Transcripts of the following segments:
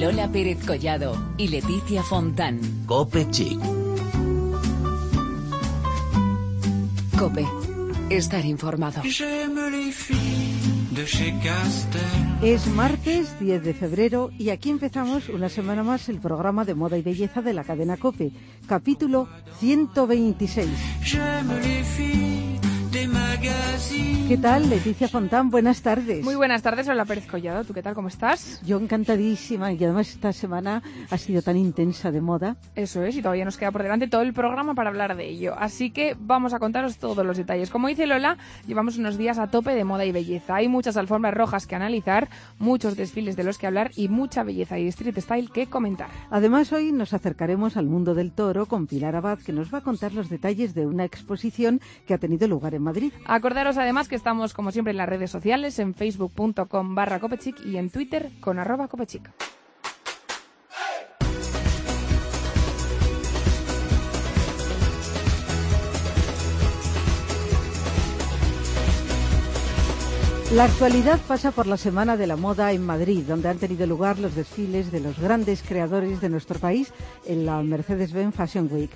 Lola Pérez Collado y Leticia Fontán. Cope Chic. Cope. Estar informado. Es martes 10 de febrero y aquí empezamos una semana más el programa de moda y belleza de la cadena Cope, capítulo 126. ¿Qué tal, Leticia Fontán? Buenas tardes. Muy buenas tardes, hola Pérez Collado. ¿Tú qué tal? ¿Cómo estás? Yo encantadísima y además esta semana ha sido tan intensa de moda. Eso es, y todavía nos queda por delante todo el programa para hablar de ello. Así que vamos a contaros todos los detalles. Como dice Lola, llevamos unos días a tope de moda y belleza. Hay muchas alfombras rojas que analizar, muchos desfiles de los que hablar y mucha belleza y street style que comentar. Además, hoy nos acercaremos al mundo del toro con Pilar Abad, que nos va a contar los detalles de una exposición que ha tenido lugar en Madrid. Acordaros además que estamos, como siempre, en las redes sociales, en facebook.com barra copechic y en Twitter con arroba copechic. La actualidad pasa por la Semana de la Moda en Madrid, donde han tenido lugar los desfiles de los grandes creadores de nuestro país en la Mercedes-Benz Fashion Week.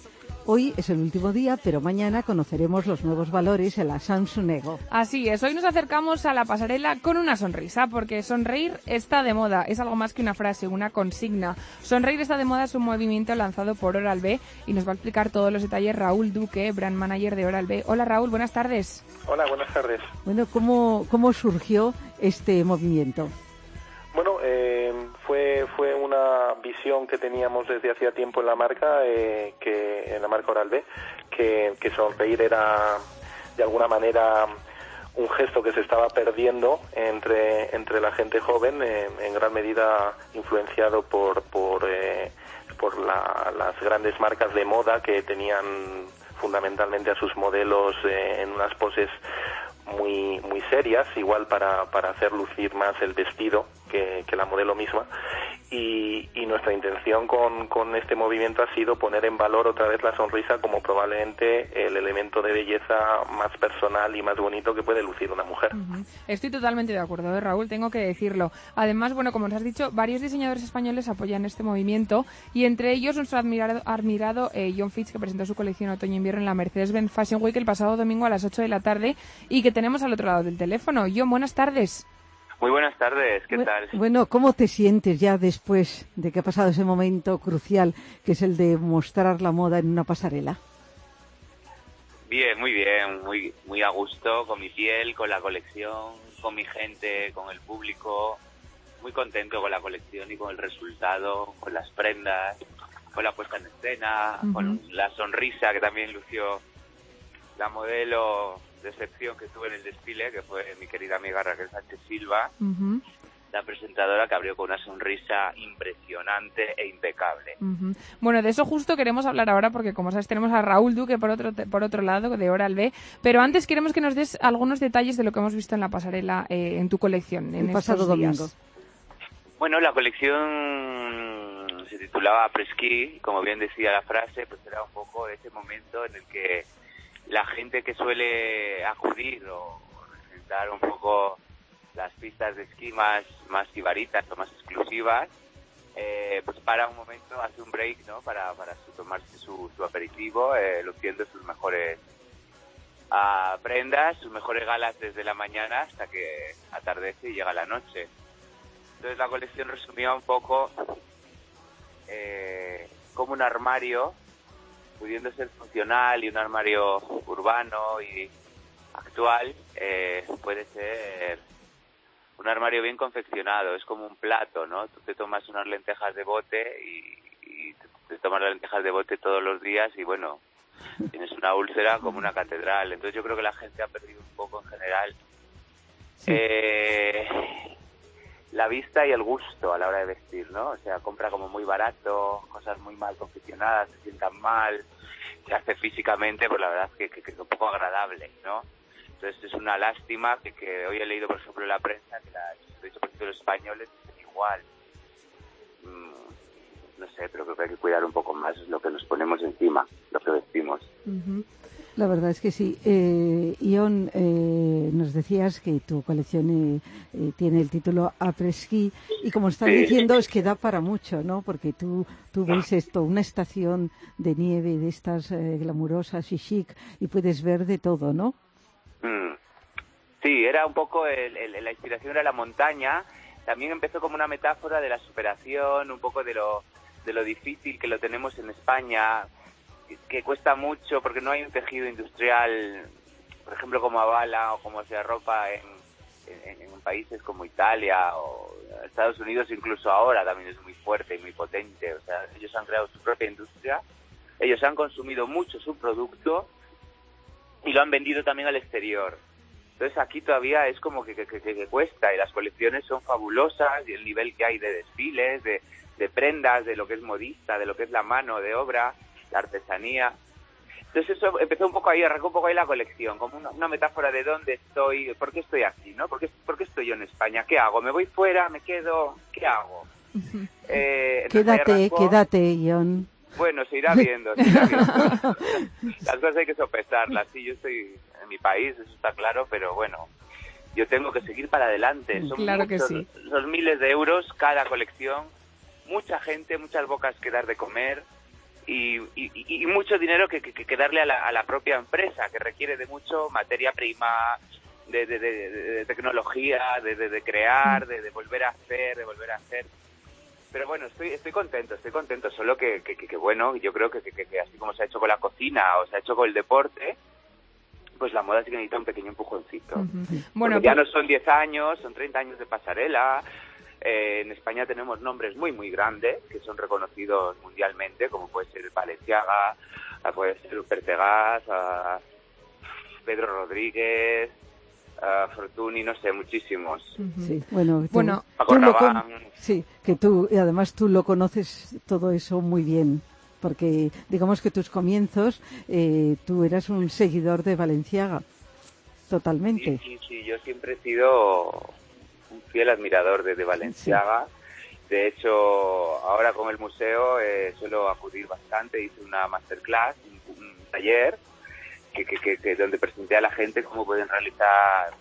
Hoy es el último día, pero mañana conoceremos los nuevos valores en la Samsung Ego. Así es, hoy nos acercamos a la pasarela con una sonrisa, porque sonreír está de moda, es algo más que una frase, una consigna. Sonreír está de moda es un movimiento lanzado por Oral B y nos va a explicar todos los detalles Raúl Duque, brand manager de Oral B. Hola Raúl, buenas tardes. Hola, buenas tardes. Bueno, ¿cómo, cómo surgió este movimiento? Bueno, eh, fue fue una visión que teníamos desde hacía tiempo en la marca, eh, que en la marca Oral B, que, sonreír era de alguna manera un gesto que se estaba perdiendo entre, entre la gente joven, eh, en gran medida influenciado por, por, eh, por la- las grandes marcas de moda que tenían fundamentalmente a sus modelos eh, en unas poses muy muy serias, igual para, para hacer lucir más el vestido que, que la modelo misma. Y, y nuestra intención con, este movimiento ha sido poner en valor otra vez la sonrisa como probablemente el elemento de belleza más personal y más bonito que puede lucir una mujer. Estoy totalmente de acuerdo, ¿eh, Raúl, tengo que decirlo. Además, bueno, como nos has dicho, varios diseñadores españoles apoyan este movimiento y entre ellos nuestro admirado, admirado eh, John Fitch, que presentó su colección otoño-invierno en la Mercedes-Benz Fashion Week el pasado domingo a las 8 de la tarde y que tenemos al otro lado del teléfono. John, buenas tardes. Muy buenas tardes, ¿qué tal? Bueno, ¿cómo te sientes ya después de que ha pasado ese momento crucial que es el de mostrar la moda en una pasarela? Bien, muy bien, muy muy a gusto con mi piel, con la colección, con mi gente, con el público. Muy contento con la colección y con el resultado, con las prendas, con la puesta en escena, con la sonrisa que también lució la modelo de excepción que tuve en el desfile, que fue mi querida amiga Raquel Sánchez Silva, la presentadora que abrió con una sonrisa impresionante e impecable. Bueno, de eso justo queremos hablar ahora porque, como sabes, tenemos a Raúl Duque por otro, te- por otro lado, de Oral B. Pero antes queremos que nos des algunos detalles de lo que hemos visto en la pasarela eh, en tu colección. En El pasado estos días. domingo. Bueno, la colección se titulaba Presquí, como bien decía la frase, pues era un poco ese momento en el que la gente que suele acudir o representar un poco las pistas de esquí más, más sibaritas o más exclusivas, eh, pues para un momento, hace un break, ¿no? Para, para tomarse su, aperitivo, eh, luciendo sus mejores ah, prendas, sus mejores galas desde la mañana hasta que atardece y llega la noche. Entonces la colección resumía un poco eh, como un armario, pudiendo ser funcional y un armario urbano y actual, eh, puede ser un armario bien confeccionado, es como un plato, ¿no? Tú te tomas unas lentejas de bote y, y te, te tomas las lentejas de bote todos los días y bueno, tienes una úlcera como una catedral. Entonces yo creo que la gente ha perdido un poco en general eh, la vista y el gusto a la hora de vestir, ¿no? O sea, compra como muy barato, cosas muy mal confeccionadas, se sientan mal, se hace físicamente, pues la verdad es que, es un poco agradable, ¿no? Entonces es una lástima que, que hoy he leído, por ejemplo, en la prensa que la, los españoles dicen igual. No sé, pero creo que hay que cuidar un poco más lo que nos ponemos encima, lo que vestimos. Ujú. La verdad es que sí. Eh, Ion, eh, nos decías que tu colección tiene el título Après-Ski y como estás diciendo es que da para mucho, ¿no? Porque tú, tú ves esto, una estación de nieve de estas glamurosas y chic y puedes ver de todo, ¿no? Mm. Sí, era un poco la inspiración era la montaña. También empezó como una metáfora de la superación, un poco de lo, de lo difícil que lo tenemos en España, que, cuesta mucho porque no hay un tejido industrial, por ejemplo, como Avala o como sea ropa en, en, países como Italia o Estados Unidos, incluso ahora también es muy fuerte y muy potente. O sea, ellos han creado su propia industria, ellos han consumido mucho su producto y lo han vendido también al exterior. Entonces aquí todavía es como que, que, cuesta y las colecciones son fabulosas y el nivel que hay de desfiles, de, prendas, de lo que es modista, de lo que es la mano de obra, la artesanía. Entonces eso empezó un poco ahí, arrancó un poco ahí la colección, como una, metáfora de dónde estoy, por qué estoy aquí, ¿no? ¿Por qué, estoy yo en España? ¿Qué hago? ¿Me voy fuera? ¿Me quedo? ¿Qué hago? Eh, quédate, quédate, John. Bueno, se irá viendo, se irá viendo. Las cosas hay que sopesarlas. Sí, yo estoy en mi país, eso está claro, pero bueno, yo tengo que seguir para adelante. Son claro que sí. Son miles de euros cada colección, mucha gente, muchas bocas que dar de comer y, y, mucho dinero que, que, darle a la, a la, propia empresa, que requiere de mucho materia prima, de, de, de tecnología, de, crear, de volver a hacer, de volver a hacer pero bueno, estoy, estoy contento, estoy contento, solo que, que, bueno, yo creo que, que, así como se ha hecho con la cocina o se ha hecho con el deporte, pues la moda sí que necesita un pequeño empujoncito. Bueno, ya pues no son 10 años, son 30 años de pasarela. Eh, en España tenemos nombres muy, muy grandes que son reconocidos mundialmente, como puede ser Valenciaga, puede ser Pertegas, Pedro Rodríguez, Fortuny, no sé, muchísimos. Sí, bueno, bueno tú lo sí, que tú, y además tú lo conoces todo eso muy bien, porque digamos que tus comienzos, eh, tú eras un seguidor de Valenciaga, totalmente. Sí, sí, yo siempre he sido un fiel admirador de, de Valenciaga. De hecho, ahora con el museo eh, suelo acudir bastante, hice una masterclass, un taller que, que, que, donde presenté a la gente cómo pueden realizar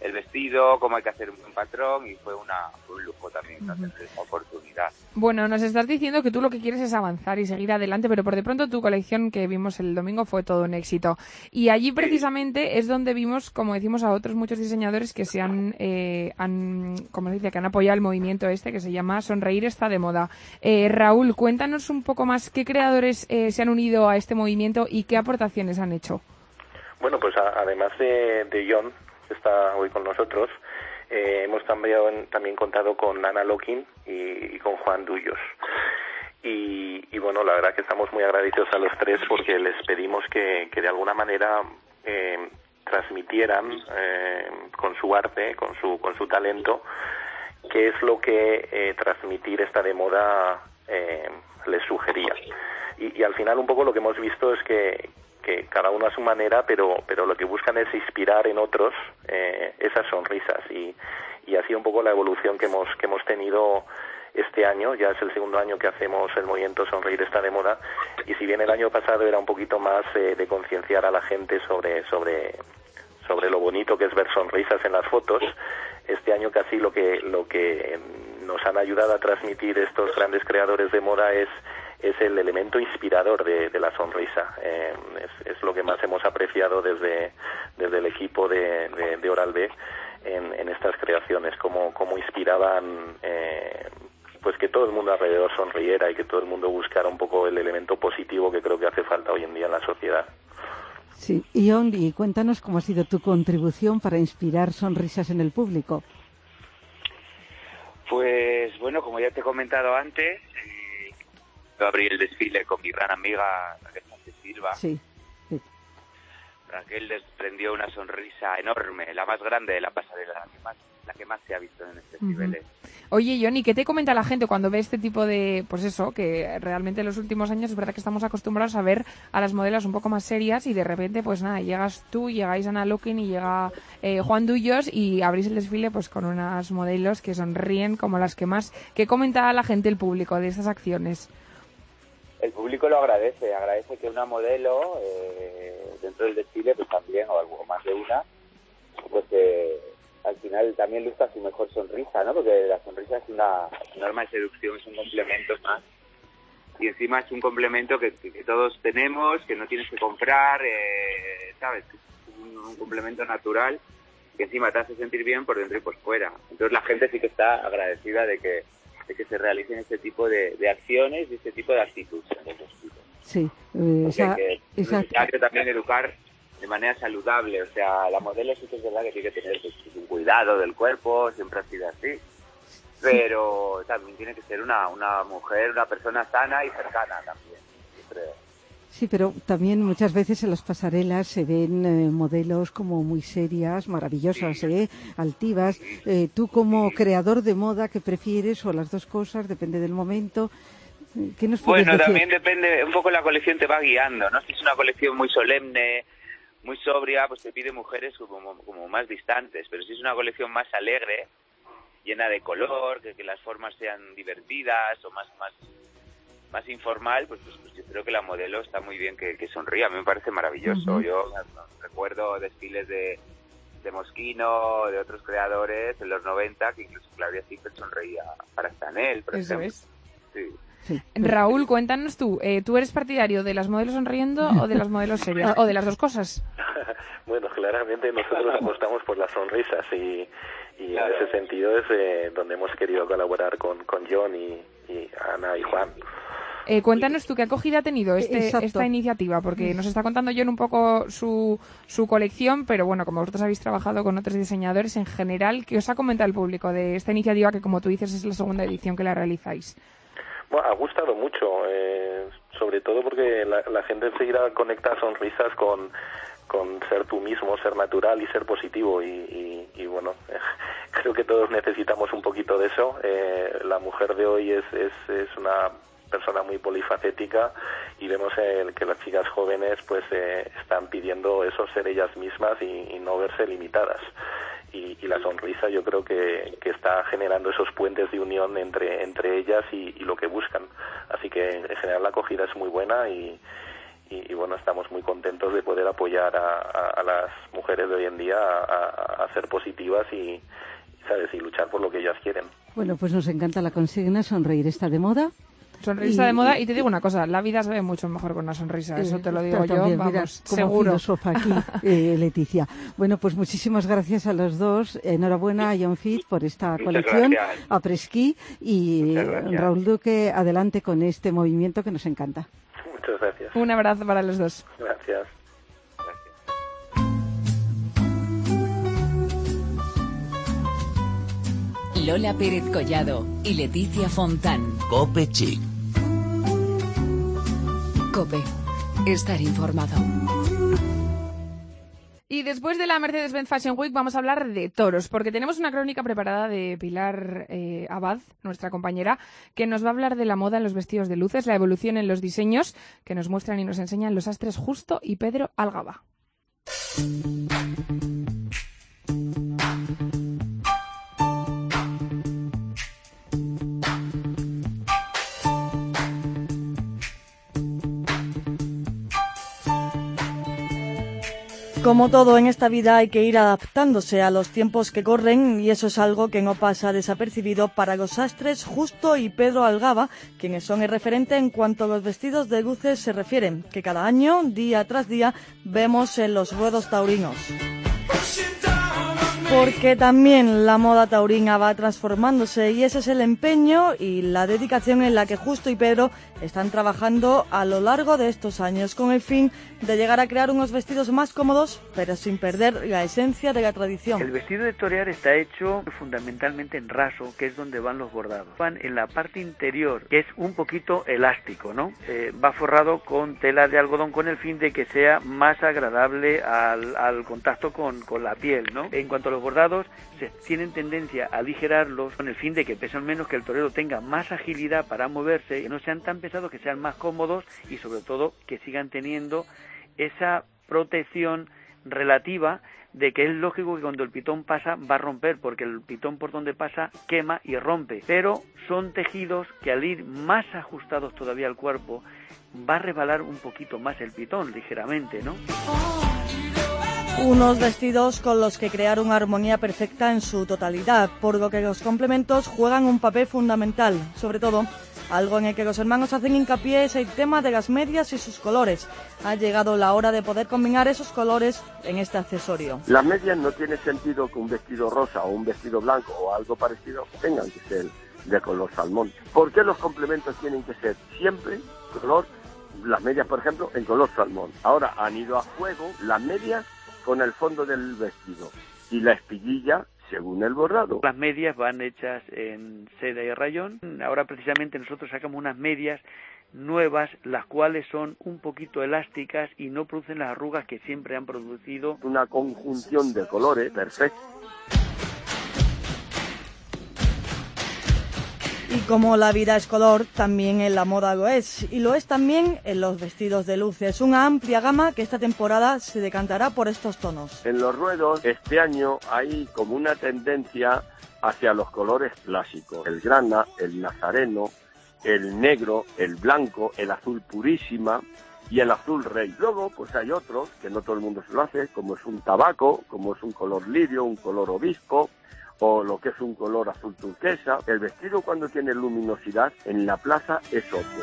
el vestido, cómo hay que hacer un patrón y fue, una, un lujo también esa oportunidad. Bueno, nos estás diciendo que tú lo que quieres es avanzar y seguir adelante, pero por de pronto tu colección que vimos el domingo fue todo un éxito. Y allí precisamente es donde vimos, como decimos a otros muchos diseñadores que se han, eh, han como se dice, que han apoyado el movimiento este que se llama Sonreír está de moda. Eh, Raúl, cuéntanos un poco más qué creadores eh, se han unido a este movimiento y qué aportaciones han hecho. Bueno, pues además de, de John, está hoy con nosotros, eh, hemos también, contado con Ana Lokin y, con Juan Duyos. Y, bueno, la verdad que estamos muy agradecidos a los tres porque les pedimos que, de alguna manera eh, transmitieran eh, con su arte, con su, con su talento, qué es lo que transmitir esta de moda les sugería. Y, y, al final un poco lo que hemos visto es que, que cada uno a su manera, pero, pero lo que buscan es inspirar en otros eh, esas sonrisas. Y, y así un poco la evolución que hemos, que hemos tenido este año, ya es el segundo año que hacemos el movimiento Sonreír está de moda. Y si bien el año pasado era un poquito más eh, de concienciar a la gente sobre, sobre, sobre lo bonito que es ver sonrisas en las fotos, este año casi lo que, lo que nos han ayudado a transmitir estos grandes creadores de moda es es el elemento inspirador de, la sonrisa. Eh, es, lo que más hemos apreciado desde, desde el equipo de, de, Oral B en, estas creaciones, cómo, cómo inspiraban eh, pues que todo el mundo alrededor sonriera y que todo el mundo buscara un poco el elemento positivo que creo que hace falta hoy en día en la sociedad. Sí, y Ondi, cuéntanos cómo ha sido tu contribución para inspirar sonrisas en el público. Pues bueno, como ya te he comentado antes, yo abrí el desfile con mi gran amiga Raquel Sánchez Silva. Sí. Raquel desprendió una sonrisa enorme, la más grande de la pasarela, la que más, la que más se ha visto en este nivel. Oye, Johnny, ¿qué te comenta la gente cuando ve este tipo de, pues eso, que realmente en los últimos años es verdad que estamos acostumbrados a ver a las modelos un poco más serias y de repente, pues nada, llegas tú, llegáis Ana Lokin y llega eh, Juan Dullos y abrís el desfile pues con unas modelos que sonríen como las que más. ¿Qué comenta la gente, el público de estas acciones? El público lo agradece, agradece que una modelo eh, dentro del desfile, pues también, o algo más de una, pues eh, al final también lucha su mejor sonrisa, ¿no? Porque la sonrisa es una, norma de seducción, es un complemento más. Y encima es un complemento que, todos tenemos, que no tienes que comprar, eh, ¿sabes? Es un, complemento natural que encima te hace sentir bien por dentro y por fuera. Entonces la gente sí que está agradecida de que, de que se realicen este tipo de, acciones y este tipo de actitudes. Sí, eh, es necesario también educar de manera saludable. O sea, la modelo sí que es verdad que tiene que tener un cuidado del cuerpo, siempre ha sido así. Pero también tiene que ser una, una mujer, una persona sana y cercana también. Sí, pero también muchas veces en las pasarelas se ven eh, modelos como muy serias, maravillosas, ¿eh? altivas. Eh, tú como creador de moda, ¿qué prefieres? ¿O las dos cosas? Depende del momento. ¿Qué nos bueno, también depende, un poco la colección te va guiando, ¿no? Si es una colección muy solemne, muy sobria, pues te pide mujeres como, como más distantes, pero si es una colección más alegre, llena de color, que, que las formas sean divertidas o más, más, más informal, pues, pues, pues yo creo que la modelo está muy bien que, que sonría, a mí me parece maravilloso. Yo recuerdo desfiles de, de Mosquino, de otros creadores en los 90, que incluso Claudia Schiffer sonreía para Stanel, por Eso Es. Sí. Raúl, cuéntanos tú, eh, ¿tú eres partidario de las modelos sonriendo o de las modelos serias? ¿O de las dos cosas? bueno, claramente nosotros apostamos por las sonrisas y, y en ese sentido es eh, donde hemos querido colaborar con, con John y, Ana y Juan. Eh, cuéntanos tú qué acogida ha tenido este, esta iniciativa, porque nos está contando John un poco su, su colección, pero bueno, como vosotros habéis trabajado con otros diseñadores en general, ¿qué os ha comentado el público de esta iniciativa que, como tú dices, es la segunda edición que la realizáis? Bueno, ha gustado mucho, eh, sobre todo porque la, gente enseguida conecta sonrisas con, con ser tú mismo, ser natural y ser positivo. Y, y, bueno, creo que todos necesitamos un poquito de eso. Eh, la mujer de hoy es, es, es una persona muy polifacética y vemos el, que las chicas jóvenes pues eh, están pidiendo eso ser ellas mismas y, no verse limitadas y, la sonrisa yo creo que, está generando esos puentes de unión entre, entre ellas y, lo que buscan. Así que en general la acogida es muy buena y, y, bueno, estamos muy contentos de poder apoyar a, las mujeres de hoy en día a, ser positivas y, ¿sabes? y luchar por lo que ellas quieren. Bueno, pues nos encanta la consigna, sonreír está de moda. Sonrisa de moda y te digo una cosa, la vida se ve mucho mejor con una sonrisa, eso te lo digo yo, vamos, seguro. aquí, eh, Leticia. Bueno, pues muchísimas gracias a los dos, enhorabuena a John Fit por esta colección, a Presquí y Raúl Duque, adelante con este movimiento que nos encanta. Muchas gracias. Un abrazo para los dos. Gracias. Lola Pérez Collado y Leticia Fontán. Cope Chic. Cope. Estar informado. Y después de la Mercedes-Benz Fashion Week vamos a hablar de toros, porque tenemos una crónica preparada de Pilar eh, Abad, nuestra compañera, que nos va a hablar de la moda en los vestidos de luces, la evolución en los diseños que nos muestran y nos enseñan los astres Justo y Pedro Algaba. Como todo en esta vida hay que ir adaptándose a los tiempos que corren y eso es algo que no pasa desapercibido para los sastres Justo y Pedro Algaba, quienes son el referente en cuanto a los vestidos de luces se refieren, que cada año, día tras día, vemos en los ruedos taurinos. Porque también la moda taurina va transformándose y ese es el empeño y la dedicación en la que Justo y Pedro están trabajando a lo largo de estos años con el fin de llegar a crear unos vestidos más cómodos, pero sin perder la esencia de la tradición. El vestido de torear está hecho fundamentalmente en raso, que es donde van los bordados. Van en la parte interior, que es un poquito elástico, ¿no? Eh, va forrado con tela de algodón con el fin de que sea más agradable al, al contacto con, con, la piel, ¿no? En cuanto a los bordados, se tienen tendencia a aligerarlos con el fin de que pesen menos, que el torero tenga más agilidad para moverse, que no sean tan pesados, que sean más cómodos y sobre todo que sigan teniendo esa protección relativa de que es lógico que cuando el pitón pasa va a romper, porque el pitón por donde pasa quema y rompe. Pero son tejidos que al ir más ajustados todavía al cuerpo, va a rebalar un poquito más el pitón, ligeramente, ¿no? Unos vestidos con los que crear una armonía perfecta en su totalidad, por lo que los complementos juegan un papel fundamental, sobre todo algo en el que los hermanos hacen hincapié es el tema de las medias y sus colores. Ha llegado la hora de poder combinar esos colores en este accesorio. Las medias no tiene sentido que un vestido rosa o un vestido blanco o algo parecido tengan que ser de color salmón. ¿Por qué los complementos tienen que ser siempre color, las medias por ejemplo, en color salmón? Ahora han ido a juego las medias con el fondo del vestido y la espiguilla según el bordado. Las medias van hechas en seda y rayón. Ahora precisamente nosotros sacamos unas medias nuevas, las cuales son un poquito elásticas y no producen las arrugas que siempre han producido. Una conjunción de colores perfecta. Y como la vida es color, también en la moda lo es. Y lo es también en los vestidos de luces. Una amplia gama que esta temporada se decantará por estos tonos. En los ruedos, este año hay como una tendencia hacia los colores clásicos. El grana, el nazareno, el negro, el blanco, el azul purísima y el azul rey. Luego, pues hay otros que no todo el mundo se lo hace, como es un tabaco, como es un color lirio, un color obispo, o lo que es un color azul turquesa. El vestido cuando tiene luminosidad en la plaza es otro.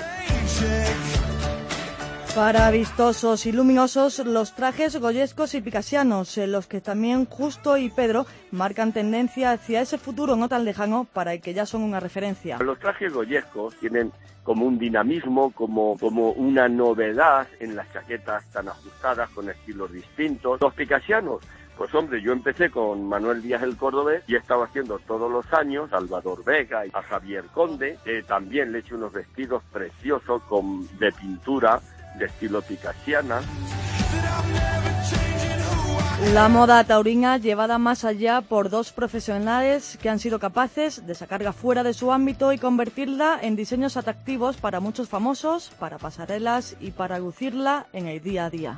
Para vistosos y luminosos, los trajes goyescos y picasianos, en los que también Justo y Pedro marcan tendencia hacia ese futuro no tan lejano para el que ya son una referencia. Los trajes goyescos tienen como un dinamismo, como, como una novedad en las chaquetas tan ajustadas con estilos distintos. Los picasianos pues hombre, yo empecé con Manuel Díaz el Cordobés y he estado haciendo todos los años Salvador Vega y a Javier Conde. Eh, también le he hecho unos vestidos preciosos con, de pintura de estilo picasiana. La moda taurina llevada más allá por dos profesionales que han sido capaces de sacarla fuera de su ámbito y convertirla en diseños atractivos para muchos famosos, para pasarelas y para lucirla en el día a día.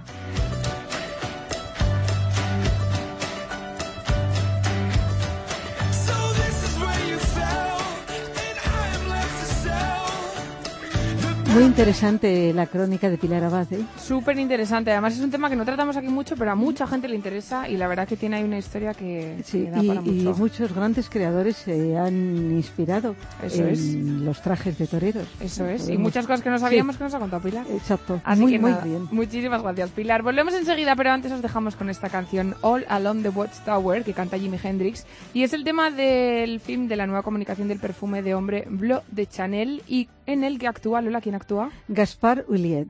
Muy interesante la crónica de Pilar Abad. ¿eh? Súper interesante. Además es un tema que no tratamos aquí mucho, pero a mucha gente le interesa y la verdad que tiene ahí una historia que, Sí, da y, para y mucho. muchos grandes creadores se han inspirado Eso en es. los trajes de toreros. Eso es. Y muchas cosas que no Sí, sabíamos que nos ha contado Pilar. Exacto. Así muy, que muy nada, bien. muchísimas gracias, Pilar. Volvemos enseguida, pero antes os dejamos con esta canción All Along the Watchtower que canta Jimi Hendrix y es el tema del film de la nueva comunicación del perfume de hombre Bleu de Chanel y en el que actúa Lola, ¿quién actúa? Gaspar Ulliet.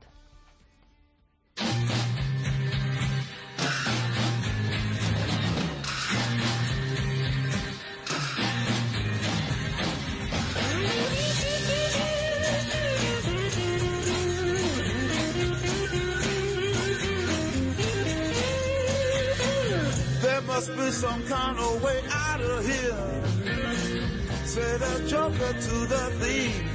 There must be some kind of way out of here. Say the joker to the thief.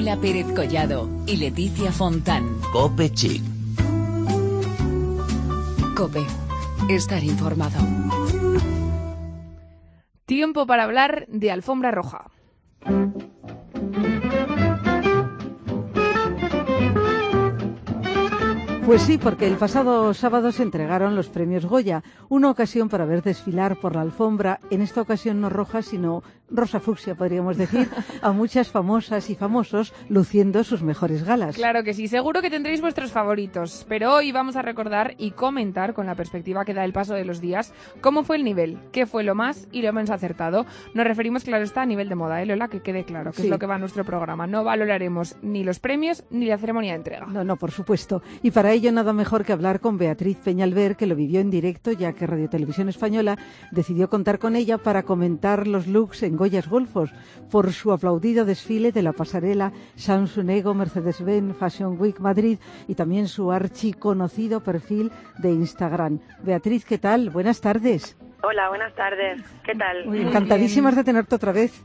Lola Pérez Collado y Leticia Fontán. Cope Chic. Cope. Estar informado. Tiempo para hablar de alfombra roja. Pues sí, porque el pasado sábado se entregaron los premios Goya, una ocasión para ver desfilar por la alfombra, en esta ocasión no roja, sino rosa fucsia, podríamos decir, a muchas famosas y famosos luciendo sus mejores galas. Claro que sí, seguro que tendréis vuestros favoritos, pero hoy vamos a recordar y comentar con la perspectiva que da el paso de los días cómo fue el nivel, qué fue lo más y lo menos acertado. Nos referimos, claro está, a nivel de moda, ¿eh, Lola? Que quede claro, que Sí. es lo que va a nuestro programa. No valoraremos ni los premios ni la ceremonia de entrega. No, no, por supuesto. Y para ello nada mejor que hablar con Beatriz Peñalver, que lo vivió en directo, ya que Radio Televisión Española decidió contar con ella para comentar los looks en Goyas Golfos por su aplaudido desfile de la pasarela Samsung Ego Mercedes-Benz Fashion Week Madrid y también su archiconocido perfil de Instagram. Beatriz, ¿qué tal? Buenas tardes. Hola, buenas tardes. ¿Qué tal? Encantadísimas de tenerte otra vez.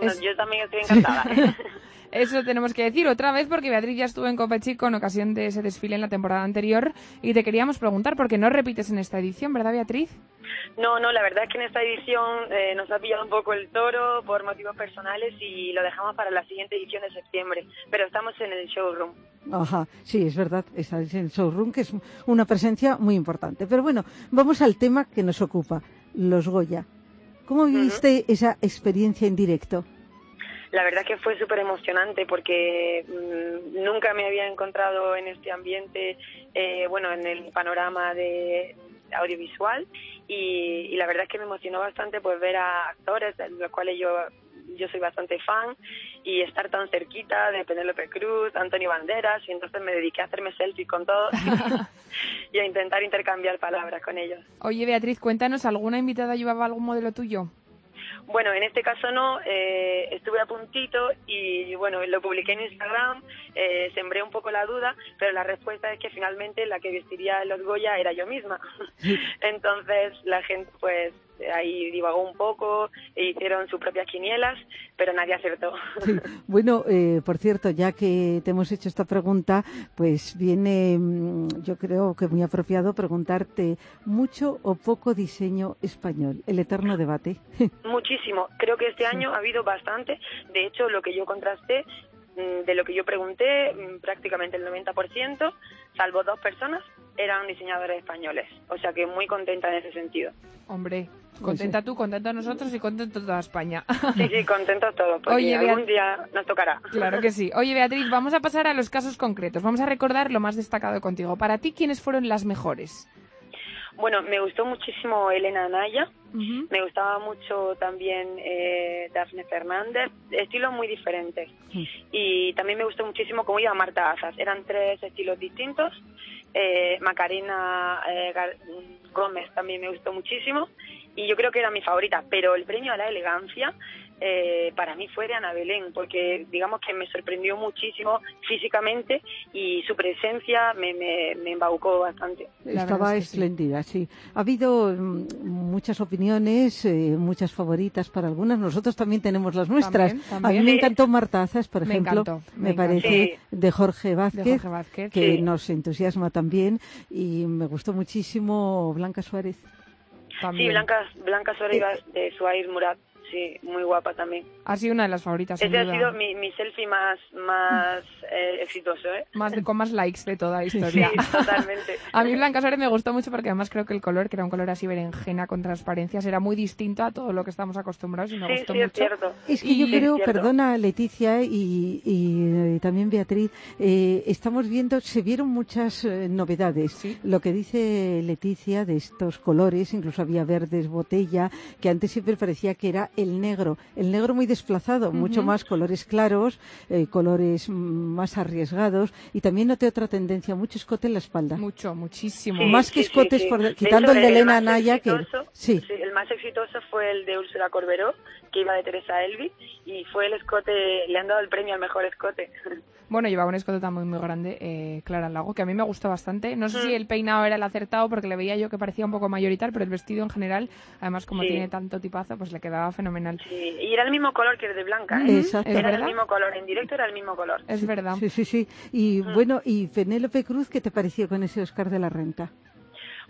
No, yo también estoy encantada. Eso tenemos que decir otra vez porque Beatriz ya estuvo en Copa Chico en ocasión de ese desfile en la temporada anterior y te queríamos preguntar por qué no repites en esta edición, ¿verdad Beatriz? No, no, la verdad es que en esta edición eh, nos ha pillado un poco el toro por motivos personales y lo dejamos para la siguiente edición de septiembre. Pero estamos en el showroom. Ajá, sí, es verdad, esa es el showroom, que es una presencia muy importante. Pero bueno, vamos al tema que nos ocupa, los Goya. ¿Cómo viviste esa experiencia en directo? La verdad que fue súper emocionante porque mm, nunca me había encontrado en este ambiente, eh, bueno, en el panorama de audiovisual y, y la verdad es que me emocionó bastante pues ver a actores los cuales yo yo soy bastante fan y estar tan cerquita de Penélope Cruz, Antonio Banderas y entonces me dediqué a hacerme selfies con todos y a intentar intercambiar palabras con ellos. Oye Beatriz, cuéntanos, ¿alguna invitada llevaba algún modelo tuyo? Bueno, en este caso no, eh, estuve a puntito y bueno, lo publiqué en Instagram, eh, sembré un poco la duda, pero la respuesta es que finalmente la que vestiría los Goya era yo misma. Entonces la gente pues ahí divagó un poco e hicieron sus propias quinielas, pero nadie acertó. Sí. Bueno, eh, por cierto, ya que te hemos hecho esta pregunta, pues viene, mm, yo creo que muy apropiado preguntarte mucho o poco diseño español, el eterno debate. Muchísimo. Creo que este año ha habido bastante. De hecho, lo que yo contrasté, de lo que yo pregunté, mm, prácticamente el 90%, salvo dos personas, eran diseñadores españoles. O sea que muy contenta en ese sentido. Hombre, contenta tú, contenta nosotros y contenta toda España. Sí, sí, contentos todos, porque Oye, algún Beat- día nos tocará. Claro que sí. Oye, Beatriz, vamos a pasar a los casos concretos. Vamos a recordar lo más destacado contigo. Para ti, ¿quiénes fueron las mejores? Bueno, me gustó muchísimo Elena Anaya, me gustaba mucho también eh, Dafne Fernández, estilos muy diferentes. Y también me gustó muchísimo cómo iba Marta Azas, eran tres estilos distintos. Eh, Macarena eh, Gómez también me gustó muchísimo. Y yo creo que era mi favorita, pero el premio a la elegancia eh, para mí fue de Ana Belén, porque digamos que me sorprendió muchísimo físicamente y su presencia me, me, me embaucó bastante. Estaba espléndida, sí. Ha habido mm, muchas opiniones, eh, muchas favoritas para algunas. Nosotros también tenemos las nuestras. También, A mí también. me encantó Marta Azas, por Me ejemplo. encantó, me parece Sí. de Jorge Vázquez, De Jorge Vázquez. que Sí. nos entusiasma también. Y me gustó muchísimo Blanca Suárez. Sí, Blanca, Blanca Suárez de Suárez Murat, sí, muy guapa también. Ha sido una de las favoritas, sin Ese ha duda. sido mi, mi selfie más, más eh, exitoso, ¿eh? Más con más likes de toda la historia. Sí, totalmente. A mí Blanca Suárez me gustó mucho porque además creo que el color, que era un color así berenjena con transparencias, era muy distinto a todo lo que estamos acostumbrados y me Sí, gustó sí, mucho. es cierto. Es que Y- yo Sí, creo, cierto. perdona Leticia y, y, eh, también Beatriz, eh, estamos viendo, se vieron muchas eh, novedades. Lo que dice Leticia de estos colores, incluso había verdes, botella, que antes siempre parecía que era el negro. El negro muy desplazado, mucho más colores claros, eh, colores mm, más arriesgados y también noté otra tendencia, mucho escote en la espalda. Mucho, muchísimo. Sí, más que sí, escotes, sí. por- De quitando hecho, el de Elena más Anaya, que exitoso- sí. el más más exitoso fue el de Úrsula Corberó, que iba de Teresa Elvi, y fue el escote, le han dado el premio al mejor escote. Bueno, llevaba un escote también muy grande, eh, Clara Lago, que a mí me gustó bastante. No sé si el peinado era el acertado porque le veía yo que parecía un poco mayoritario, pero el vestido en general, además como Sí. tiene tanto tipazo, pues le quedaba fenomenal. Sí, y era el mismo color que el de Blanca, ¿eh? Exacto. ¿Es Era el mismo color, en directo era el mismo color. Es verdad. Sí, sí, sí. Y bueno, y Penélope Cruz, ¿qué te pareció con ese Oscar de la Renta?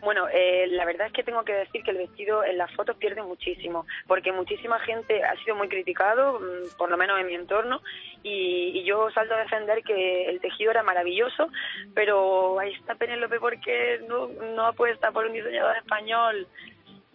Bueno, eh, la verdad es que tengo que decir que el vestido en las fotos pierde muchísimo, porque muchísima gente ha sido muy criticado, mm, por lo menos en mi entorno, y, y yo salto a defender que el tejido era maravilloso, pero ahí está Penélope porque no, no apuesta por un diseñador español.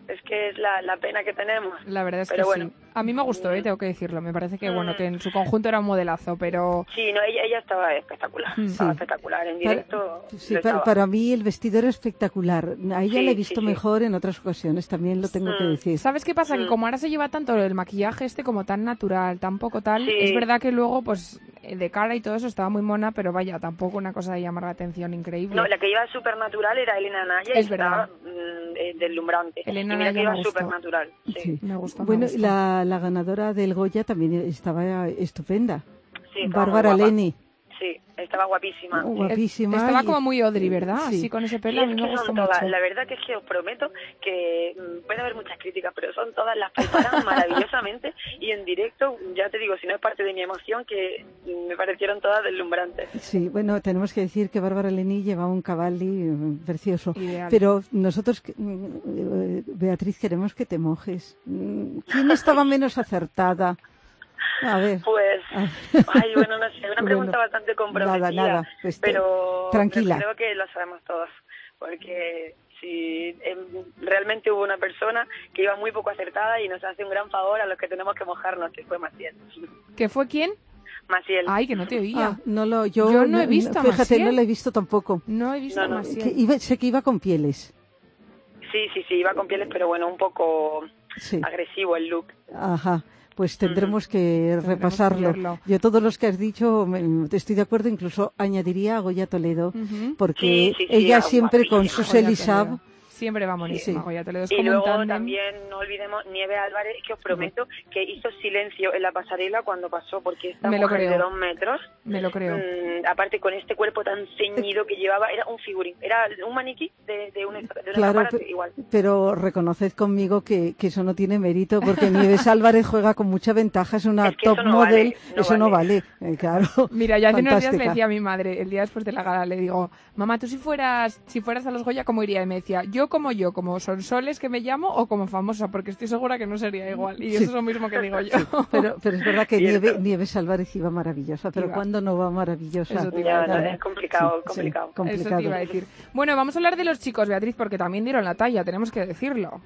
Es que es la, la pena que tenemos. La verdad es Pero que bueno. sí. A mí me gustó, eh, tengo que decirlo. Me parece que, bueno, Mm. que en su conjunto era un modelazo, pero... Sí, no, ella, ella estaba espectacular, Mm. estaba espectacular. En Para- directo Sí, para, mí el vestido era espectacular. A ella Sí, la he visto sí, sí. mejor en otras ocasiones, también lo tengo que Mm. decir. ¿Sabes qué pasa? Que como ahora se lleva tanto el maquillaje este como tan natural, tan poco tal, Sí. es verdad que luego, pues, de cara y todo eso estaba muy mona, pero vaya, tampoco una cosa de llamar la atención increíble. No, la que iba súper natural era Elena Naya Es y verdad. estaba mm, eh, deslumbrante. Elena y mira Naya que iba me gustó. súper natural. Sí. Sí. Me gustó, me Bueno, gustó. la, la ganadora del Goya también estaba estupenda. Sí, estaba Bárbara. Leni, Sí, estaba guapísima. Oh, guapísima. Estaba y- como muy Audrey, ¿verdad? Sí. Así con ese pelo a mí me gustó son todas, mucho. la verdad que es que os prometo que mm, puede haber muchas críticas, pero son todas las preparan maravillosamente y en directo, ya te digo, si no es parte de mi emoción, que mm, me parecieron todas deslumbrantes. Sí, bueno, tenemos que decir que Bárbara Leni lleva un cavalli eh, precioso. Ideal. Pero nosotros, mm, eh, Beatriz, queremos que te mojes. Mm, ¿Quién estaba menos acertada? A ver. Pues, Ah. ay, bueno, no sé, una Bueno, pregunta bastante comprometida, nada, nada, pues pero tranquila. creo que lo sabemos todos, porque si realmente hubo una persona que iba muy poco acertada y nos hace un gran favor a los que tenemos que mojarnos, que fue Maciel. ¿Qué fue quién? Maciel. Ay, que no te oía. Ah, no lo, yo, Yo no he visto a Fíjate, Maciel. no la he visto tampoco. No he visto No, no. a Maciel. Que iba- sé que iba con pieles. Sí, sí, sí, iba con pieles, pero bueno, un poco Sí. agresivo el look. Ajá. Pues tendremos que repasarlo. Yo todos los que has dicho me- estoy de acuerdo, incluso añadiría a Goya Toledo, porque Sí, sí, sí, ella siempre con guapísima, su Goya Selisab, Toledo. Siempre va buenísima, Sí. Es Y luego también no olvidemos Nieve Álvarez, que os prometo que hizo silencio en la pasarela cuando pasó, porque esta Me lo mujer creo. de dos metros, Me lo creo. mm, aparte con este cuerpo tan ceñido que llevaba, era un figurín, era un maniquí de, de un, de una Claro, cámara, igual. pero reconoced conmigo que, que eso no tiene mérito, porque Nieves Álvarez juega con mucha ventaja, es una Es que top eso no model, vale, no eso no vale. eh, claro. Mira, yo hace unos días le decía a mi madre, el día después de la gala, le digo, mamá, tú si fueras, si fueras a los Goya, ¿cómo iría? Y me decía, yo como yo, como Sonsoles que me llamo o como famosa, porque estoy segura que no sería igual. Y Sí. eso es lo mismo que digo yo. Pero, pero es verdad que. Nieve- Nieves Álvarez iba maravillosa, pero Iba. ¿cuándo no va maravillosa? Eso te iba a Ya, decir. no, es complicado, Sí, sí, complicado. Eso complicado. te iba a decir. Bueno, vamos a hablar de los chicos, Beatriz, porque también dieron la talla, tenemos que decirlo.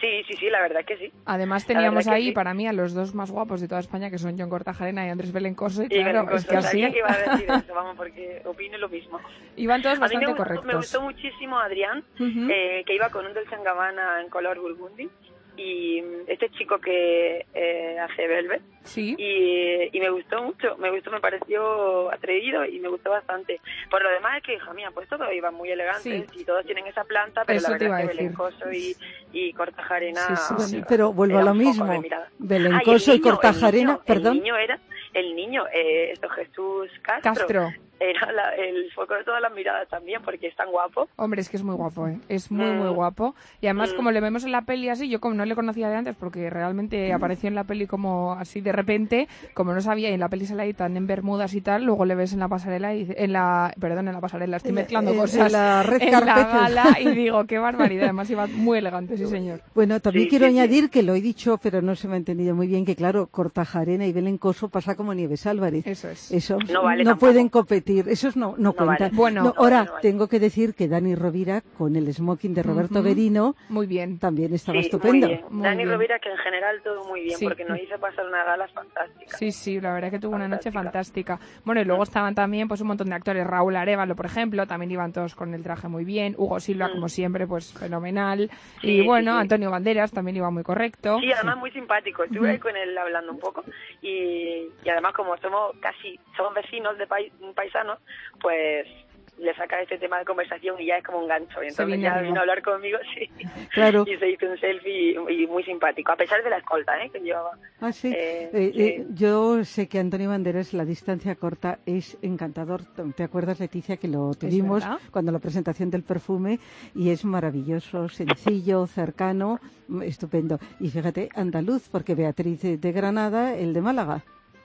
Sí, sí, sí, la verdad que sí. Además teníamos ahí sí. para mí a los dos más guapos de toda España, que son John Cortajarena y Andrés Belencoso, y Y claro, Belén es que así que iba a decir eso, vamos, porque opino lo mismo. iban todos A mí me bastante gustó, me correctos. gustó muchísimo Adrián, Ujú. eh, que iba con un Dolce Gabbana en color burgundy y mm, este chico que eh, hace Velvet Sí. y, y me gustó mucho, me gustó, me pareció atrevido y me gustó bastante. Por lo demás es que, hija mía, pues todos iban muy elegantes Sí. y todos tienen esa planta, pero Eso la verdad es que. Belencoso y, y Cortajarena... Sí, sí, Bueno, pero vuelvo a lo mismo. Belencoso y Cortajarena, el niño, perdón. El niño era, el niño, eh, esto Jesús Castro, Castro. Era la- el foco de todas las miradas también, porque es tan guapo. Hombre, es que es muy guapo, ¿eh? Es muy, Mm. muy guapo. Y además, Mm. como le vemos en la peli así, yo como no le conocía de antes, porque realmente apareció en la peli como así de repente, como no sabía, y en la peli sale ahí tan en bermudas y tal, luego le ves en la pasarela, y en la, perdón, en la pasarela, estoy En la- mezclando en- cosas. en la red en la gala, y digo, qué barbaridad. Además, iba muy elegante, sí, señor. Bueno, también Sí, quiero sí, sí. añadir que lo he dicho, pero no se me ha entendido muy bien, que claro, Cortajarena y Belencoso pasa como Nieves Álvarez. Eso es. Eso No vale tampoco. pueden competir, esos no, no, cuentan. vale. Bueno. No, No ahora, vale, tengo que decir que Dani Rovira, con el smoking de Roberto Ujú. Berino, Muy bien. también estaba Sí, estupendo. Muy bien. Muy Dani bien. Rovira, que en general todo muy bien, Sí. porque nos hizo pasar una gala fantástica. Sí, sí, la verdad que tuvo una noche Fantástica. Bueno, y luego estaban también pues un montón de actores, Raúl Arevalo, por ejemplo, también iban todos con el traje muy bien, Hugo Silva, Mm. como siempre, pues fenomenal, Sí, y bueno, sí. Antonio Banderas también iba muy correcto. Sí, además muy simpático. Estuve ahí con él hablando un poco y, y además como somos casi somos vecinos de pai- pues le saca este tema de conversación y ya es como un gancho. Y entonces ya vino a hablar conmigo, sí. Claro. Y se hizo un selfie y, y muy simpático, a pesar de la escolta, ¿eh? Que llevaba. Ah, sí. Eh, Eh, sí. eh, yo sé que Antonio Banderas, la distancia corta, es encantador. ¿Te acuerdas, Leticia, que lo tuvimos cuando la presentación del perfume? Y es maravilloso, sencillo, cercano, estupendo. Y fíjate, andaluz, porque Beatriz de Granada, el de Málaga.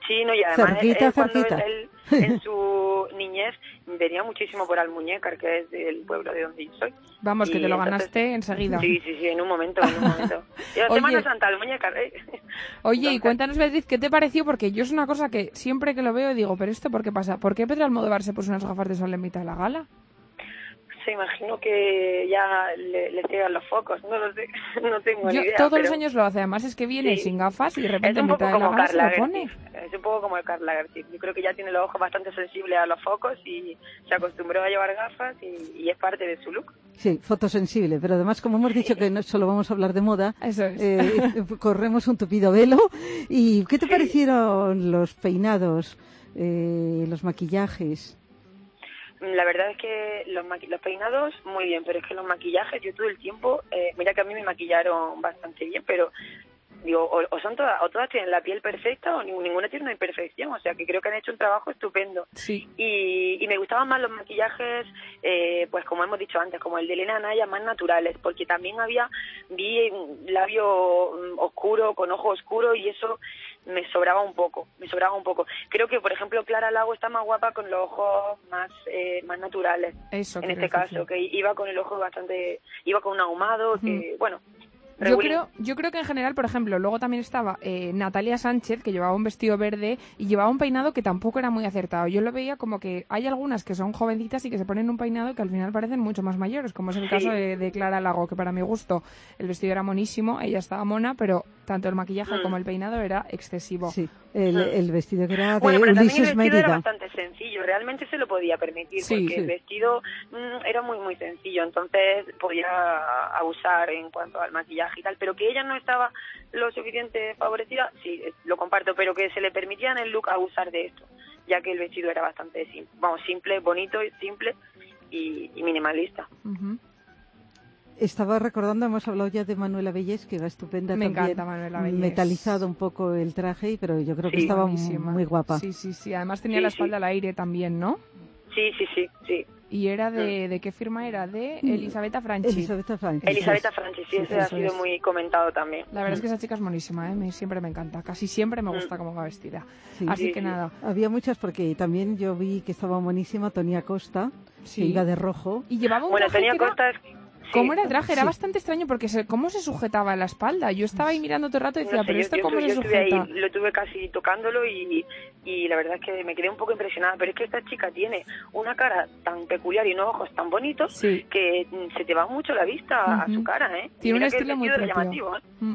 Sí, no, y además él- Cerquita, él cuando cerquita. él, él en su niñez venía muchísimo por Almuñécar, que es del pueblo de donde yo soy. Vamos, que Y te lo entonces- ganaste enseguida. Sí, sí, sí, en un momento, en un momento. Y la. Semana Santa, Almuñécar, ¿eh? Oye, y cuéntanos, Beatriz, ¿qué te pareció? Porque yo es una cosa que siempre que lo veo digo, ¿pero esto por qué pasa? ¿Por qué Pedro Almodóvar se puso unas gafas de sol en mitad de la gala? Se imagino que ya le, le ciegan los focos, no lo sé, no tengo Yo ni idea. todos los pero años lo hace, además es que viene Sí. sin gafas y de repente en un poco mitad de la como gala se Carla lo pone. Es un poco como el Karl Lagerfeld. Yo creo que ya tiene los ojos bastante sensibles a los focos y se acostumbró a llevar gafas y, y es parte de su look. Sí, fotosensible, pero además, como hemos dicho que no solo vamos a hablar de moda, Eso es. eh, corremos un tupido velo. ¿Y qué te parecieron los peinados, eh, los maquillajes? La verdad es que los, maqui- los peinados, muy bien, pero es que los maquillajes, yo todo el tiempo, eh, mira que a mí me maquillaron bastante bien, pero digo, o, o son todas, o todas tienen la piel perfecta o ning- ninguna tiene una imperfección, o sea que creo que han hecho un trabajo estupendo. Sí. Y, y me gustaban más los maquillajes, eh, pues como hemos dicho antes, como el de Elena Naya, más naturales, porque también había, vi un labio mm, oscuro, con ojo oscuro, y eso me sobraba un poco, me sobraba un poco. Creo que, por ejemplo, Clara Lago está más guapa con los ojos más, eh, más naturales, Eso en este caso, que iba con el ojo bastante, iba con un ahumado, que, bueno... Yo creo, yo creo que en general, por ejemplo, luego también estaba eh, Natalia Sánchez, que llevaba un vestido verde y llevaba un peinado que tampoco era muy acertado. Yo lo veía como que hay algunas que son jovencitas y que se ponen un peinado que al final parecen mucho más mayores, como es el Sí. caso de, de Clara Lago, que para mi gusto el vestido era monísimo, ella estaba mona, pero tanto el maquillaje Mm. como el peinado era excesivo. Sí, el, el vestido que era de Bueno, pero también el Ulises vestido era Mérida. bastante sencillo, realmente se lo podía permitir, Sí, porque sí. el vestido mm, era muy, muy sencillo, entonces podía abusar en cuanto al maquillaje y tal, pero que ella no estaba lo suficiente favorecida, sí, eh, lo comparto, pero que se le permitía en el look abusar de esto, ya que el vestido era bastante simple, vamos, simple, bonito, simple y, y minimalista. Ujú. Estaba recordando, hemos hablado ya de Manuela Bellés, que va estupenda Me también. encanta Manuela Bellés. Metalizado un poco el traje, pero yo creo que Sí, estaba Buenísima. muy guapa. Sí, sí, sí. Además tenía Sí, la sí. espalda al aire también, ¿no? Sí, sí, sí, sí. Y era de, ¿de qué firma era? De Elisabetta Franchi. Elisabetta Franchi. Elisabetta Franchi, sí, ese ha sido es. muy comentado también. La verdad es que esa chica es monísima, ¿eh? Me- siempre me encanta. Casi siempre me gusta cómo va vestida. Sí. Así Sí, que sí. nada. Había muchas porque también yo vi que estaba buenísima Tonia Costa, Sí. que iba de rojo. Y llevaba un Bueno, que era- costas... ¿Cómo era el traje? Era Sí. bastante extraño porque se, cómo se sujetaba la espalda. Yo estaba ahí mirando todo el rato y decía, No sé, pero yo- esto yo, cómo se yo estuve sujeta. ahí, lo tuve casi tocándolo y, y la verdad es que me quedé un poco impresionada. Pero es que esta chica tiene una cara tan peculiar y unos ojos tan bonitos Sí. que mm, se te va mucho la vista a Ujú. su cara, ¿eh? Tiene un estilo muy llamativo, ¿eh? Mm.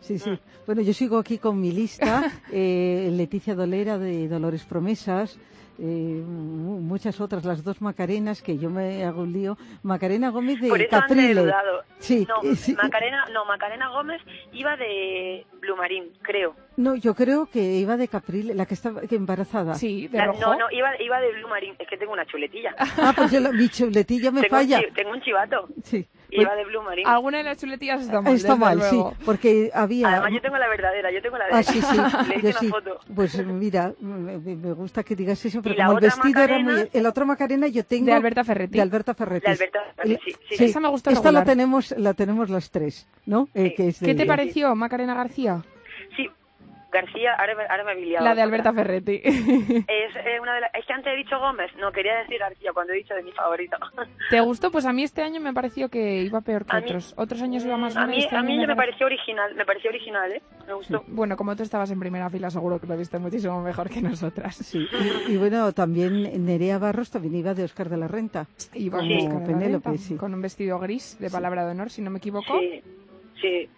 Sí, sí. Bueno, yo sigo aquí con mi lista. eh, Leticia Dolera de Dolores Promesas. Eh, mu- muchas otras, las dos Macarenas, que yo me hago un lío. Macarena Gómez de Por eso Caprile. dudado. Sí, No, sí. Macarena, no, Macarena Gómez iba de Blumarín, creo. No, yo creo que iba de Caprile, la que estaba que embarazada. Sí, de La- rojo. no, no, iba, iba de Blumarín. Es que tengo una chuletilla. Ah, pues yo la, mi chuletilla me tengo, un falla. chi- tengo un chivato. Sí. Iba de Blumarín. Alguna de las chuletillas está mal. Está mal, sí, luego. porque había... Además, yo tengo la verdadera, yo tengo la de Ah, sí, sí, Le yo hice sí. una foto. Pues mira, me, me gusta que digas eso, pero como el vestido era Macarena- muy... El otro Macarena yo tengo... De Alberta Ferretti. De Alberta Ferretti. De Alberta Ferretti, sí, sí. Esa me gustó Esta regular. la tenemos, la tenemos las tres, ¿no? Eh, Sí. que es ¿Qué de- te pareció, Macarena García? Sí, García, ahora, me- ahora me he biliado. La de Alberta Ferretti. Es, eh, una de las- es que antes he dicho Gómez, no quería decir García cuando he dicho de mi favorito. ¿Te gustó? Pues a mí este año me pareció que iba peor que A mí- otros. Otros años iba más a mí, este a mí ya me parece- pareció original, me pareció original, ¿eh? Me gustó. Bueno, como tú estabas en primera fila, seguro que lo viste muchísimo mejor que nosotras. Sí, y, y bueno, también Nerea Barros también iba de Oscar de la Renta. Iba con Oscar de la Penélope, Renta, sí. Con un vestido gris de palabra de honor, si no me equivoco. Sí, sí.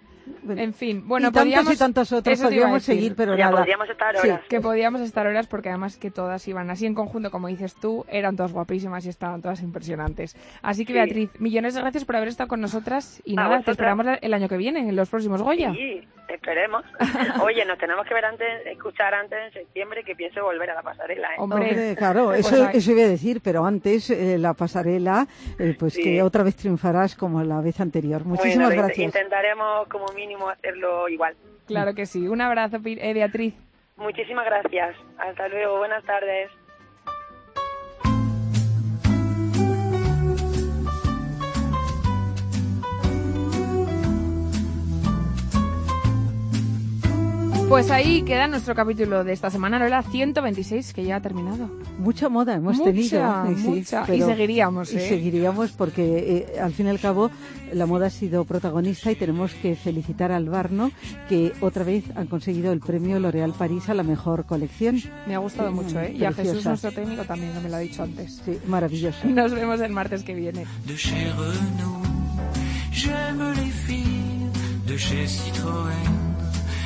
Bueno, En fin, bueno, y tantos podíamos... y tantos otros te podríamos seguir, pero Ya nada. podríamos estar Sí. horas. Que podíamos estar horas porque además que todas iban así en conjunto, como dices tú, eran todas guapísimas y estaban todas impresionantes. Así que Sí. Beatriz, millones de gracias por haber estado con nosotras y A nada, te vosotras. esperamos la- el año que viene, en los próximos Goya. Sí, esperemos. Oye, nos tenemos que ver antes, escuchar antes en septiembre que pienso volver a la pasarela. ¿eh? Hombre, claro, Pues eso, eso iba a decir, pero antes eh, la pasarela, eh, pues Sí. que otra vez triunfarás como la vez anterior. Muchísimas Bueno, gracias. Intentaremos como mínimo hacerlo igual. Claro que sí. Un abrazo, eh, Beatriz. Muchísimas gracias. Hasta luego. Buenas tardes. Pues ahí queda nuestro capítulo de esta semana, Lola 126, que ya ha terminado. Mucha moda hemos Mucha, tenido. eh, sí, mucha. Y seguiríamos, Y ¿eh? seguiríamos porque eh, al fin y al cabo la moda ha sido protagonista y tenemos que felicitar al Barno que otra vez han conseguido el premio L'Oréal París a la mejor colección. Me ha gustado Sí, mucho, ¿eh? Y a Jesús, preciosa. nuestro técnico, también, que me lo ha dicho antes. Sí, maravilloso. Nos vemos el martes que viene. de chez Renault. J'aime les filles de chez Citroën.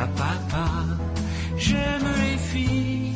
à papa. J'aime les filles.